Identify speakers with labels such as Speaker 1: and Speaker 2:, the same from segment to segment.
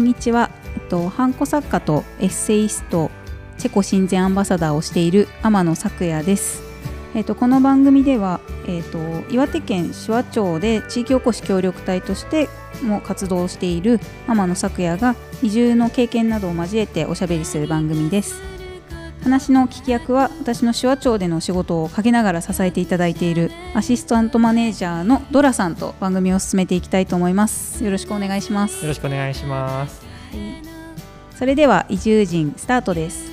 Speaker 1: んにちは、えっと、ハンコ作家とエッセイストチェコ親善アンバサダーをしている天野咲也です、えっと、この番組では、えっと、岩手県手話町で地域おこし協力隊としても活動している天野咲也が移住の経験などを交えておしゃべりする番組です。話の聞き役は私の手話町での仕事を陰ながら支えていただいているアシスタントマネージャーのドラさんと番組を進めていきたいと思いますよろしくお願いします
Speaker 2: よろしくお願いします。
Speaker 1: それでは移住人スタートです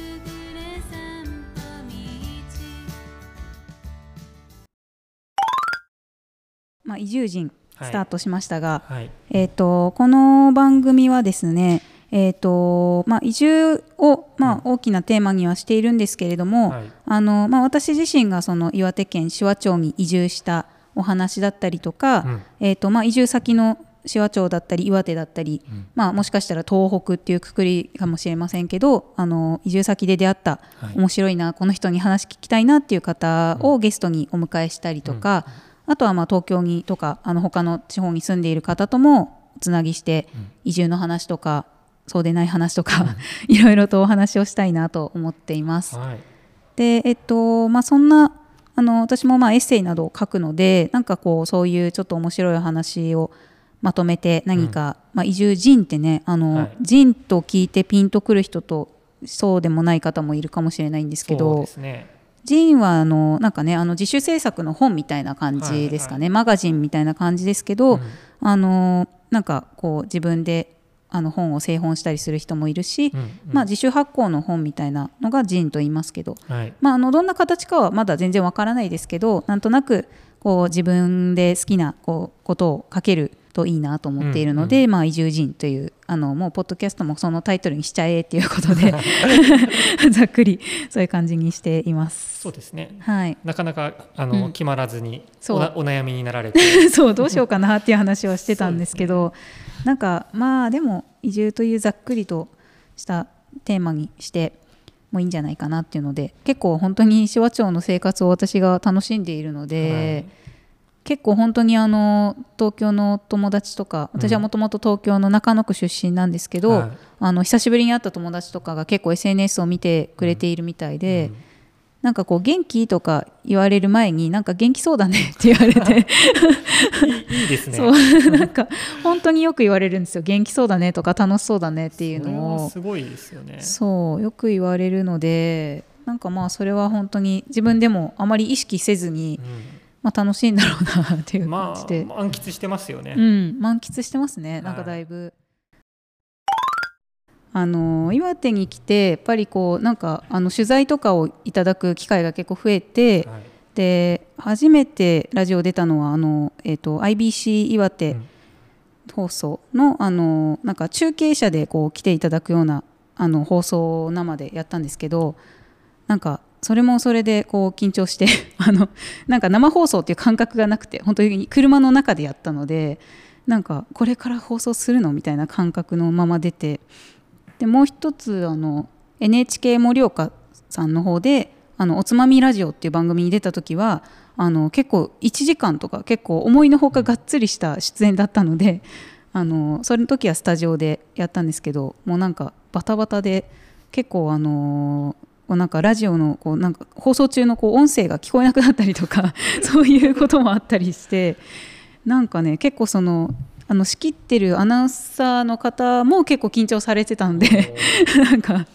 Speaker 1: まあ移住人スタートしましたが、
Speaker 2: はい。
Speaker 1: えー、とこの番組はですね、えーとまあ、移住を、まあ、大きなテーマにはしているんですけれども、
Speaker 2: はい。
Speaker 1: あのまあ、私自身がその岩手県紫波町に移住したお話だったりとか、
Speaker 2: うん。
Speaker 1: えーとまあ、移住先の紫波町だったり岩手だったり、
Speaker 2: うん。
Speaker 1: まあ、もしかしたら東北っていうくくりかもしれませんけどあの移住先で出会った
Speaker 2: はい。
Speaker 1: 面白いな、この人に話聞きたいなっていう方をゲストにお迎えしたりとか、あとはまあ東京にとかあの他の地方に住んでいる方ともつなぎして、
Speaker 2: うん。
Speaker 1: 移住の話とかそうでない話とか、いろいろとお話をしたいなと思っています。
Speaker 2: はい。
Speaker 1: でえっとまあそんなあの私もまあエッセイなどを書くのでなんかこうそういうちょっと面白い話をまとめて何か、まあ、移住人ってねあの、
Speaker 2: はい
Speaker 1: 人と聞いてピンとくる人とそうでもない方もいるかもしれないんですけど。ジンはあのなんかねあの自主制作の本みたいな感じですかね、マガジンみたいな感じですけど、
Speaker 2: うん
Speaker 1: あのなんかこう自分であの本を製本したりする人もいるし、
Speaker 2: うんうん
Speaker 1: まあ、自主発行の本みたいなのがジンと言いますけど、
Speaker 2: はい。
Speaker 1: まあ、あのどんな形かはまだ全然わからないですけどなんとなくこう自分で好きなこうことを書けるといいなと思っているので、まあ、移住人というあのもうポッドキャストもそのタイトルにしちゃえっていうことで ざっくりそういう感じにしています。
Speaker 2: そうですね。
Speaker 1: はい、
Speaker 2: なかなかあの、
Speaker 1: うん
Speaker 2: 決まらずにおなお悩みになられて。
Speaker 1: そうどうしようかなっていう話はしてたんですけどなんかまあでも移住というざっくりとしたテーマにしてもいいんじゃないかなっていうので結構本当に紫波町の生活を私が楽しんでいるので、結構本当にあの東京の友達とか私はもともと東京の中野区出身なんですけど、
Speaker 2: はい。
Speaker 1: あの久しぶりに会った友達とかが結構 SNS を見てくれているみたいで、なんかこう元気とか言われる前になんか元気そうだねって言われて。
Speaker 2: う んいいですね。
Speaker 1: そう。なんか本当によく言われるんですよ。元気そうだねとか楽しそうだねっていうのを。
Speaker 2: はすごいですよね。
Speaker 1: そうよく言われるのでなんかまあそれは本当に自分でもあまり意識せずに、まあ、楽しいんだろうなっていう感じで、
Speaker 2: あ満喫してますよね。
Speaker 1: うん、満喫してますね。
Speaker 2: い。
Speaker 1: なんかだいぶ。あの岩手に来てやっぱりこうなんかあの取材とかをいただく機会が結構増えて、
Speaker 2: はい。
Speaker 1: で初めてラジオ出たのはあの、えー、と IBC 岩手
Speaker 2: うん。
Speaker 1: 放送の,、あのなんか中継車でこう来ていただくようなあの放送を生でやったんですけどなんかそれもそれでこう緊張して あのなんか生放送っていう感覚がなくて本当に車の中でやったのでなんかこれから放送するのみたいな感覚のまま出てでもう一つあの NHK 盛岡さんの方であのおつまみラジオっていう番組に出た時はあの結構1時間とか結構思いのほかがっつりした出演だったのであのそれの時はスタジオでやったんですけどもうなんかバタバタで結構あのこうなんかラジオのこうなんか放送中のこう音声が聞こえなくなったりとか そういうこともあったりしてなんかね結構そのあの仕切ってるアナウンサーの方も結構緊張されてたのでなんか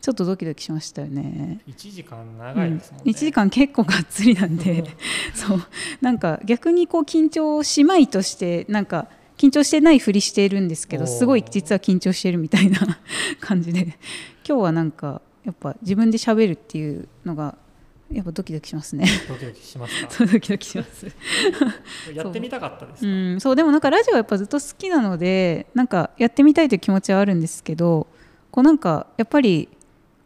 Speaker 1: ちょっとドキドキしましたよね。
Speaker 2: 一時間長いですもんね。
Speaker 1: 1時間結構がっつりなんでそう。なんか逆にこう緊張しまいとしてなんか緊張してないふりしているんですけどすごい実は緊張してるみたいな感じで。今日はなんかやっぱ自分で喋るっていうのがやっぱドキドキしますね
Speaker 2: ドキドキしますか？
Speaker 1: そ うドキドキします
Speaker 2: やってみたかったです
Speaker 1: う
Speaker 2: か。
Speaker 1: んそうでもなんかラジオはやっぱずっと好きなのでなんかやってみたいという気持ちはあるんですけどこうなんかやっぱり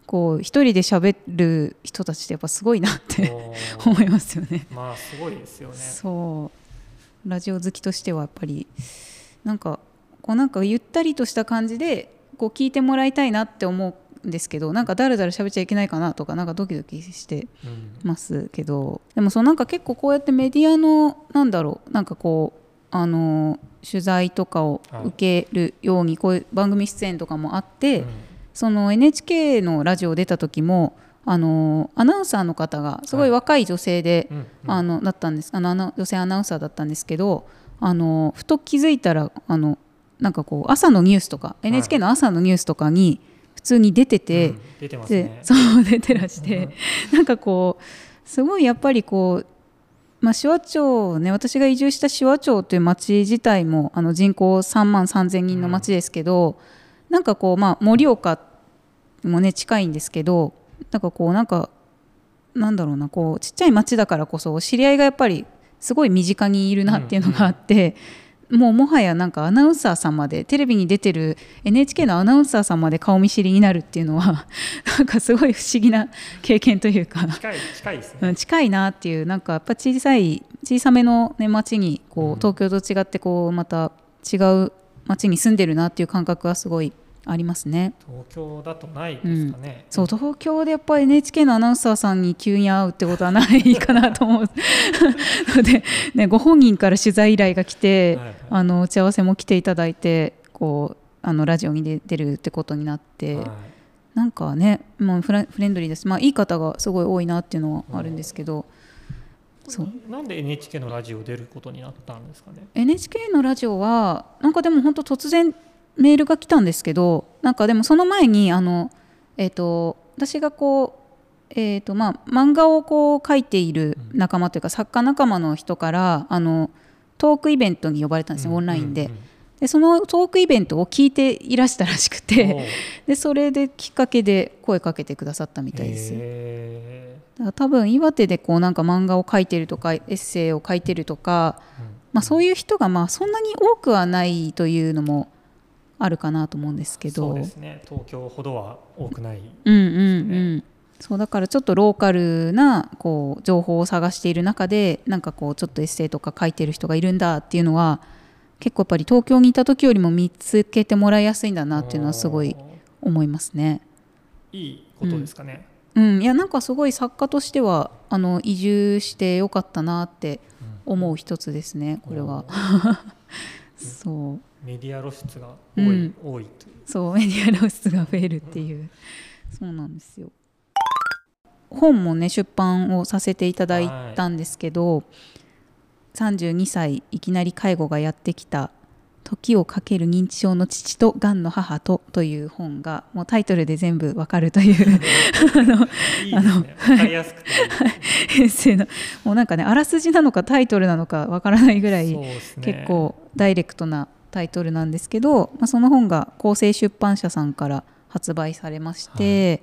Speaker 1: こう一人で喋る人たちってやっぱすごいなって 思いますよね。
Speaker 2: まあすごいですよね。
Speaker 1: そうラジオ好きとしてはやっぱりなんかこうなんかゆったりとした感じでこう聞いてもらいたいなって思うんですけどなんかだらだら喋っちゃいけないかなとかなんかドキドキして
Speaker 2: うん。
Speaker 1: ますけどでもそうなんか結構こうやってメディアのなんだろうなんかこうあの取材とかを受けるように、こういう番組出演とかもあって、
Speaker 2: うん。
Speaker 1: その NHK のラジオ出た時もあのアナウンサーの方がすごい若い女性で、あのだったんです。あの女性アナウンサーだったんですけどあのふと気づいたらあのなんかこう朝のニュースとか、
Speaker 2: い
Speaker 1: NHK の朝のニュースとかに普通に出てて、
Speaker 2: うん出てます
Speaker 1: で
Speaker 2: ね。
Speaker 1: そう出てらして、なんかこうすごいやっぱりこう、まあ、紫波町ね私が移住した紫波町という町自体もあの人口3万3千人の町ですけど、なんかこうまあ盛岡もね近いんですけどなんかこうなんかなんだろうなこうちっちゃい町だからこそ知り合いがやっぱりすごい身近にいるなっていうのがあって、もうもはやなんかアナウンサーさんまでテレビに出てる NHK のアナウンサーさんまで顔見知りになるっていうのは なんかすごい不思議な経験というか。
Speaker 2: 近い近いですね。
Speaker 1: うん近いなっていうなんかやっぱ小さい小さめの、ね、町にこ
Speaker 2: うん
Speaker 1: う東京と違ってこうまた違う町に住んでるなっていう感覚はすごいありますね。
Speaker 2: 東京だとないですかね。
Speaker 1: そう東京でやっぱり NHK のアナウンサーさんに急に会うってことはないかなと思う ので、ね、ご本人から取材依頼が来て、あの打ち合わせも来ていただいてこうあのラジオに出出るってことになって、
Speaker 2: はい。
Speaker 1: なんかね、まあ、フレンドリーです、まあ、いい方がすごい多いなっていうのはあるんですけど、そう。
Speaker 2: なんで NHK のラジオ出ることになったんですかね
Speaker 1: ？NHK のラジオはなんかでも本当突然メールが来たんですけどなんかでもその前にあの、えー、と私がこう、えーとまあ、漫画をこう書いている仲間というか作家仲間の人からあのトークイベントに呼ばれたんですよ、オンラインで,、でそのトークイベントを聞いていらしたらしくてでそれできっかけで声かけてくださったみたいです。
Speaker 2: へ
Speaker 1: だから多分岩手でこうなんか漫画を書いてるとかエッセイを書いてるとか、
Speaker 2: ーうん。
Speaker 1: まあ、そういう人がまあそんなに多くはないというのもあるかなと思うんですけど。
Speaker 2: そうですね。東京ほどは多くない。
Speaker 1: うんうんうんそうだからちょっとローカルなこう情報を探している中でなんかこうちょっとエッセイとか書いてる人がいるんだっていうのは結構やっぱり東京にいた時よりも見つけてもらいやすいんだなっていうのはすごい思いますね。
Speaker 2: いいことですかね。
Speaker 1: うん、いやなんかすごい作家としてはあの移住してよかったなって思う一つですねこれは。そう
Speaker 2: メディア露出が多い、
Speaker 1: うん
Speaker 2: 多いという。
Speaker 1: そうメディア露出が増えるっていう、そうなんですよ本もね出版をさせていただいたんですけど、32歳いきなり介護がやってきた「時をかける認知症の父とがんの母と」という本がもうタイトルで全部わかるという あの
Speaker 2: いいですね。わかりやすくて。
Speaker 1: エッセイのもうなんかねあらすじなのかタイトルなのかわからないぐらい
Speaker 2: ね
Speaker 1: 結構ダイレクトなタイトルなんですけど、まあ、その本が厚生出版社さんから発売されまして、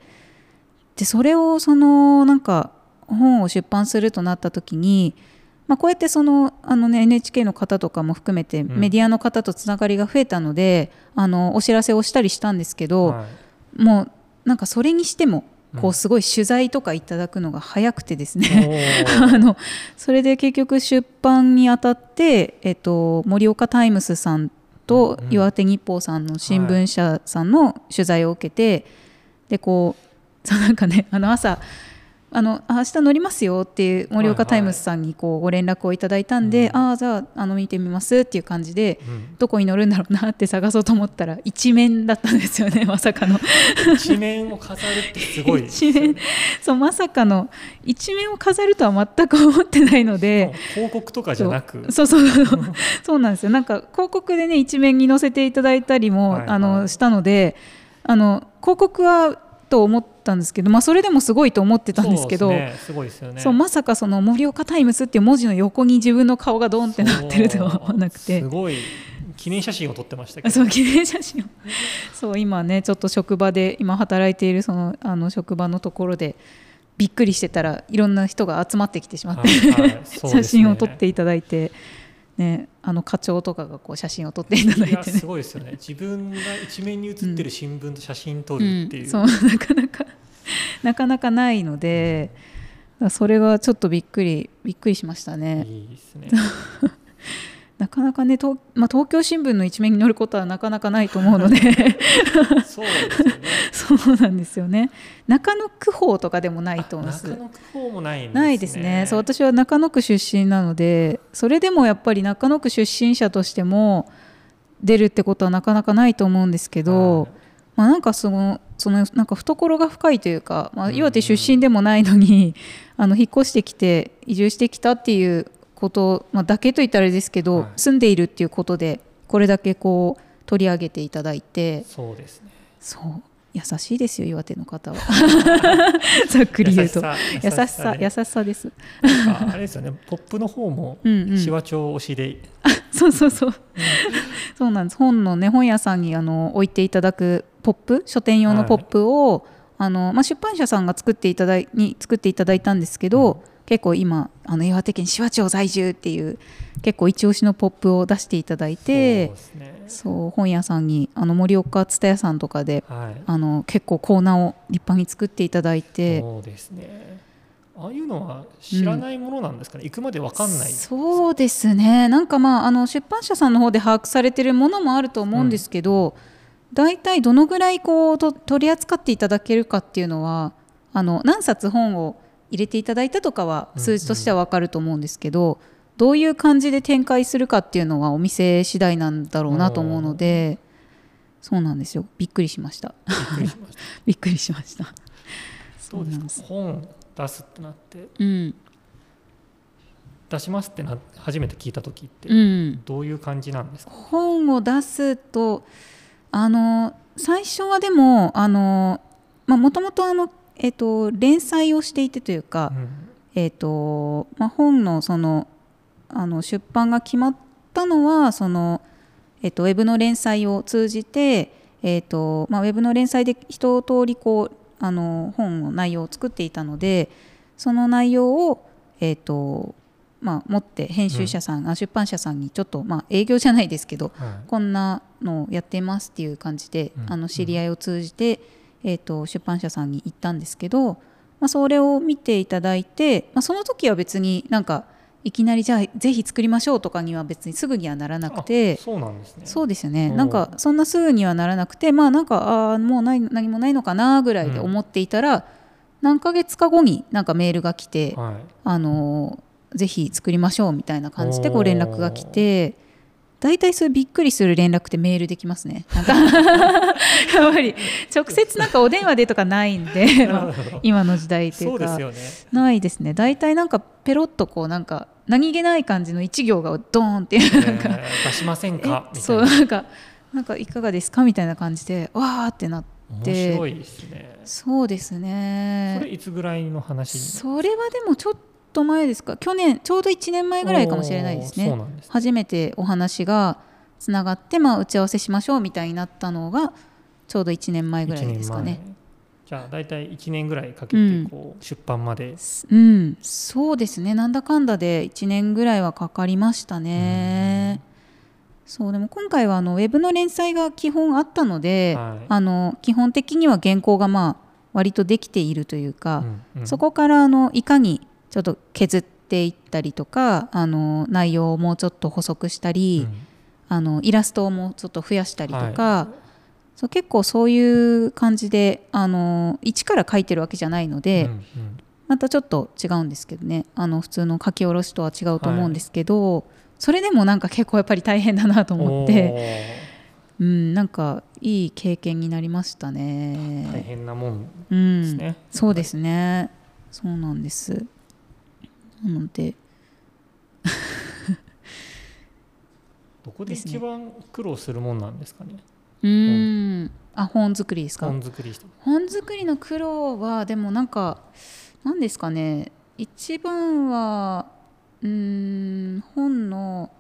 Speaker 1: でそれをそのなんか本を出版するとなった時に、まあ、こうやってそのあの、ね、NHK の方とかも含めて
Speaker 2: ん。
Speaker 1: メディアの方とつながりが増えたので、あのお知らせをしたりしたんですけど、
Speaker 2: はい。
Speaker 1: もうなんかそれにしてもこ
Speaker 2: う
Speaker 1: うんすごい取材とかいただくのが早くてですね、あのそれで結局出版にあたって、えっと、盛岡タイムスさんと
Speaker 2: うんうん。
Speaker 1: 岩手日報さんの新聞社さんの取材を受けて、でこうそうなんかねあの朝あのあ明日乗りますよっていう盛岡タイムスさんにこうご連絡をいただいたんで、
Speaker 2: うん。
Speaker 1: ああじゃああの見てみますっていう感じで
Speaker 2: うん。
Speaker 1: どこに乗るんだろうなって探そうと思ったら一面だったんですよね まさかの。
Speaker 2: 一面を飾るってすごいね。
Speaker 1: 一面。そうまさかの一面を飾るとは全く思ってないので。
Speaker 2: 広告とかじゃなく。
Speaker 1: そうそうそうそう。そうなんですよ。なんか広告でね一面に載せていただいたりも、
Speaker 2: はいはい。
Speaker 1: あのしたのであの広告はと思ったんですけど、まあ、それでもすごいと思ってたんですけどまさかその盛岡タイムスっていう文字の横に自分の顔がドンってなってるとは思わなくて。
Speaker 2: すごい記念写真を撮ってましたけど。
Speaker 1: そう記念写真を。そう今ねちょっと職場で今働いているそのあの職場のところでびっくりしてたらいろんな人が集まってきてしまって、
Speaker 2: はいはいそうです
Speaker 1: 写
Speaker 2: ね
Speaker 1: 真を撮っていただいて、ね、あの課長とかがこう写真を撮っていただ
Speaker 2: い
Speaker 1: てね。
Speaker 2: すごいですよね。自分が一面に写ってる新聞と写真撮
Speaker 1: うん
Speaker 2: るっていう、
Speaker 1: そうなかなか なかなかないのでそれがちょっとびっくりびっくりしましたね。
Speaker 2: いいですね
Speaker 1: なかなかね東,、まあ、東京新聞の一面に載ることはなかなかないと思うので。
Speaker 2: そうですよね。
Speaker 1: そそうなんですよね。中野区法とかでもないと思うんです
Speaker 2: 中野区法もないんですね。
Speaker 1: ないですね。そう私は中野区出身なのでそれでもやっぱり中野区出身者としても出るってことはなかなかないと思うんですけど、
Speaker 2: はい。
Speaker 1: まあ、なんかそのそのなんか懐が深いというか、まあ、岩手出身でもないのに、あの引っ越してきて移住してきたっていうこと、まあ、だけと言ったらあれですけど、
Speaker 2: はい。
Speaker 1: 住んでいるっていうことでこれだけこう取り上げていただいて。
Speaker 2: そうですね。
Speaker 1: そう。優しいですよ岩手の方は。ざっくり言うと。優しさ
Speaker 2: ね。
Speaker 1: 優しさです。
Speaker 2: あれですよね。ポップの方も
Speaker 1: うんうん。
Speaker 2: 紫波町推しで、
Speaker 1: そうそうそう。そうなんです。本のね本屋さんにあの置いていただくポップ書店用のポップを、あのまあ、出版社さんが作っていただいに作っていただいたんですけど、結構今あの岩手県紫波町在住っていう結構一押しのポップを出していただい
Speaker 2: そう
Speaker 1: てそう本屋さんにあの盛岡蔦屋さんとかで
Speaker 2: はい。
Speaker 1: あの結構コーナーを立派に作っていただいて
Speaker 2: そうですね。ああいうのは知らないものなんですかね、行くまでわかんない。
Speaker 1: そうですね。なんかまああの出版社さんの方で把握されてるものもあると思うんですけど、大体どのぐらいこうと取り扱っていただけるかっていうのはあの何冊本を入れていただいたとかは
Speaker 2: うん
Speaker 1: 数字としては分かると思うんですけど、どういう感じで展開するかっていうのはお店次第なんだろうなと思うのでそうなんですよ。びっくりしました。
Speaker 2: びっくりしました。そうで
Speaker 1: す
Speaker 2: 本出すってなって
Speaker 1: うん。
Speaker 2: 出しますってな初めて聞いた時って
Speaker 1: うん。
Speaker 2: どういう感じなんですか、
Speaker 1: 本を出すとあの最初はでもあのもともとあの、えっと連載をしていてというか、
Speaker 2: うん。
Speaker 1: えっとまあ、本のそのあの出版が決まったのはその、えっとウェブの連載を通じて、えっとまあ、ウェブの連載で一通りこうあの本の内容を作っていたのでその内容を、えっとまあ、持って編集者さん、あ出版社さんにちょっと、まあ、営業じゃないですけど
Speaker 2: はい。
Speaker 1: こんなのをやってますっていう感じで、
Speaker 2: うん。
Speaker 1: あの知り合いを通じて、えー、と出版社さんに行ったんですけど、まあ、それを見ていただいて、まあ、その時は別になんかいきなりじゃあぜひ作りましょうとかには別にすぐにはならなくて
Speaker 2: あそうなんですね。
Speaker 1: そうですよね。なんかそんなすぐにはならなくてまあなんかあーもうない何もないのかなぐらいで思っていたら、何ヶ月か後になんかメールが来て、
Speaker 2: はい。
Speaker 1: あのぜひ作りましょうみたいな感じでこ連絡が来て大体そういうびっくりする連絡ってメールできますね。なんか やっぱり直接なんかお電話でとかないんで、まあ今の時代っていか。
Speaker 2: そううですよね。
Speaker 1: ないですね。大体なんかペロッとこうなんか何気ない感じの一行がドーンっていうなんか、
Speaker 2: えー出しませんか？みたいな。
Speaker 1: なんかなんかいかがですか？みたいな感じでわーってなって。
Speaker 2: 面白いですね。
Speaker 1: そうですね。
Speaker 2: それいつぐらいの話に
Speaker 1: それはでもちょっと前ですか？去年ちょうど1年前ぐらいかもしれないですね。
Speaker 2: おーそうなんです
Speaker 1: 初めてお話がつながって、まあ、打ち合わせしましょうみたいになったのがちょうど1年前ぐらいですかね。
Speaker 2: じゃあ大体1年ぐらいかけ
Speaker 1: うん。
Speaker 2: てこう出版まで、
Speaker 1: うん。そうですね。なんだかんだで1年ぐらいはかかりましたね。そうでも今回はあのウェブの連載が基本あったので、
Speaker 2: はい。
Speaker 1: あの基本的には原稿がまあ割とできているというか、
Speaker 2: うんうん。
Speaker 1: そこからあのいかにちょっと削っていったりとかあの内容をもうちょっと補足したり、
Speaker 2: うん。
Speaker 1: あのイラストをもうちょっと増やしたりとか、
Speaker 2: は
Speaker 1: そう結構そういう感じであの一から書いてるわけじゃないので、
Speaker 2: うんうん。
Speaker 1: またちょっと違うんですけどね。あの普通の書き下ろしとは違うと思うんですけど、それでもなんか結構やっぱり大変だなと思って、うん、なんかいい経験になりました
Speaker 2: おー大
Speaker 1: ね。
Speaker 2: 変なもん
Speaker 1: うん、
Speaker 2: ですね、
Speaker 1: そうですね。そうなんです。なので、
Speaker 2: どこで一番苦労するもんなんですかね？
Speaker 1: うーん、あ本作りですか？
Speaker 2: 本作り
Speaker 1: 本作りの苦労はでもなんか何ですかね？一番はうーん本の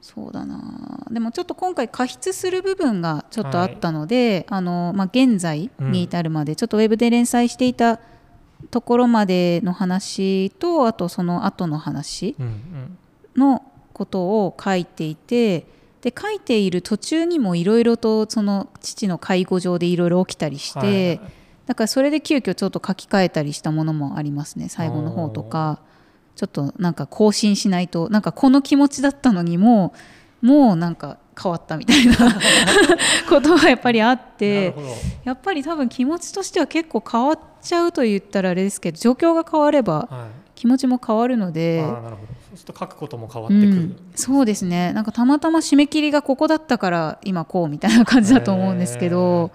Speaker 1: そうだな。でもちょっと今回加筆する部分がちょっとあったので、あのまあ、現在に至るまで、ちょっとウェブで連載していたところまでの話とあとその後の話のことを書いていてで書いている途中にもいろいろとその父の介護上でいろいろ起きたりして、だからそれで急遽ちょっと書き換えたりしたものもありますね最後の方とか。ちょっとなんか更新しないとなんかこの気持ちだったのにももうなんか変わったみたいな ことがやっぱりあってやっぱり多分気持ちとしては結構変わっちゃうと言ったらあれですけど状況が変われば気持ちも変わるので、はい、なるほど。
Speaker 2: そうすると書くことも変わってくる、うん、
Speaker 1: そうですね。なんかたまたま締め切りがここだったから今こうみたいな感じだと思うんですけど、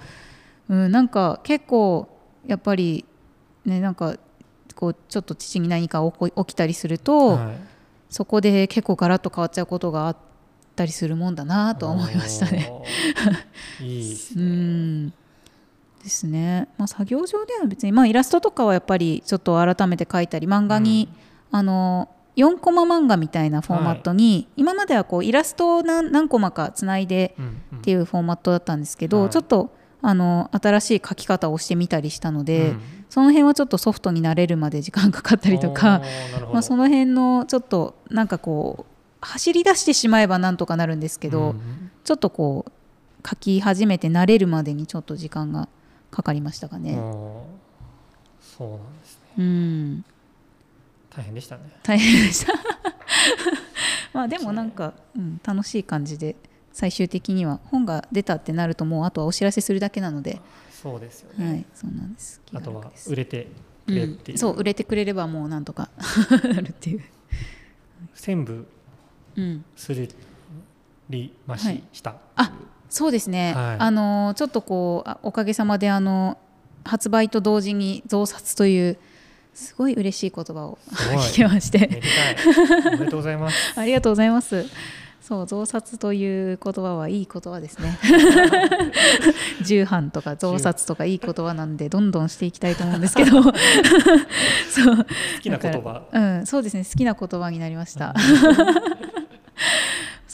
Speaker 1: うん、なんか結構やっぱりねなんかこうちょっと父に何か起きたりすると、はい、そこで結構ガラッと変わっちゃうことがあったりするもんだなと思いましたね。
Speaker 2: いいです
Speaker 1: ね。うん。ですね、まあ、作業上では別に、まあ、イラストとかはやっぱりちょっと改めて描いたり漫画に、うん、あの4コマ漫画みたいなフォーマットに、はい、今まではこうイラストを何何コマかつないでっていうフォーマットだったんですけど、うんうん、ちょっとあの新しい書き方をしてみたりしたので、うん、その辺はちょっとソフトになれるまで時間かかったりとか、まあ、その辺のちょっとなんかこう走り出してしまえばなんとかなるんですけど、うん、ちょっとこう書き始めて慣れるまでにちょっと時間がかかりましたかね。
Speaker 2: そうなんですね、
Speaker 1: うん、
Speaker 2: 大変でしたね。
Speaker 1: 大変でした。まあでもなんか、うん、楽しい感じで最終的には本が出たってなるともうあとはお知らせするだけなので。
Speaker 2: そうですよね、
Speaker 1: はい、そうなんです。
Speaker 2: あとは売れてくれってうん、
Speaker 1: そう売れてくれればもうなんとか なるっていう。
Speaker 2: 全部するりまし,、はい、した
Speaker 1: あそうですね、はい、あのちょっとこうおかげさまであの発売と同時に増刷というすごい嬉しい言葉を聞きまして
Speaker 2: おめでとうございます
Speaker 1: ありがとうございますそう増刷という言葉はいい言葉ですね重版とか増刷とかいい言葉なんでどんどんしていきたいと思うんですけどそう
Speaker 2: 好きな言葉
Speaker 1: うんそうですね好きな言葉になりました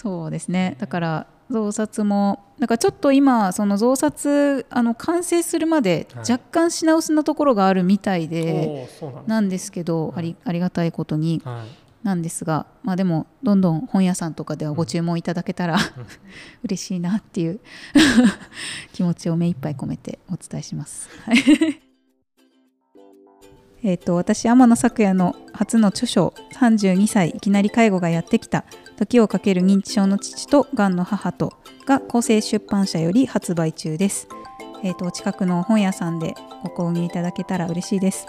Speaker 1: そうですね。だから増刷もなんかちょっと今その増刷あの完成するまで若干品薄なところがあるみたいで、なんですけど、ありありがたいことに、はい。なんですが、まあ、でもどんどん本屋さんとかではご注文いただけたら、うん、嬉しいなっていう 気持ちを目いっぱい込めてお伝えします。えと私天野咲也の初の著書「32歳いきなり介護がやってきた時をかける認知症の父とがんの母と」が厚生出版社より発売中です。えーと、近くの本屋さんでご購入いただけたら嬉しいです。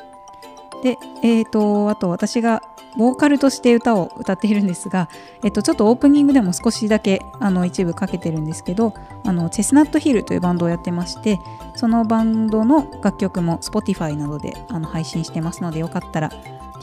Speaker 1: で、えーとあと私がボーカルとして歌を歌っているんですが、えっと、ちょっとオープニングでも少しだけあの一部かけてるんですけどあのチェスナットヒルというバンドをやってましてそのバンドの楽曲も Spotify などであの配信してますのでよかったら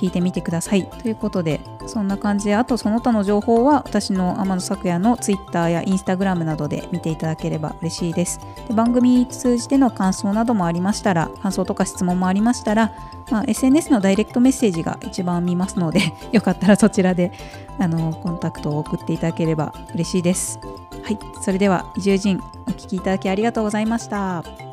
Speaker 1: 聞いてみてください。ということでそんな感じ。であとその他の情報は私の天野咲也の Twitter や Instagram などで見ていただければ嬉しいです。で番組通じての感想などもありましたら感想とか質問もありましたら、まあ、SNS のダイレクトメッセージが一番見ますので よかったらそちらであのコンタクトを送っていただければ嬉しいです。はい。それでは移住人お聴きいただきありがとうございました。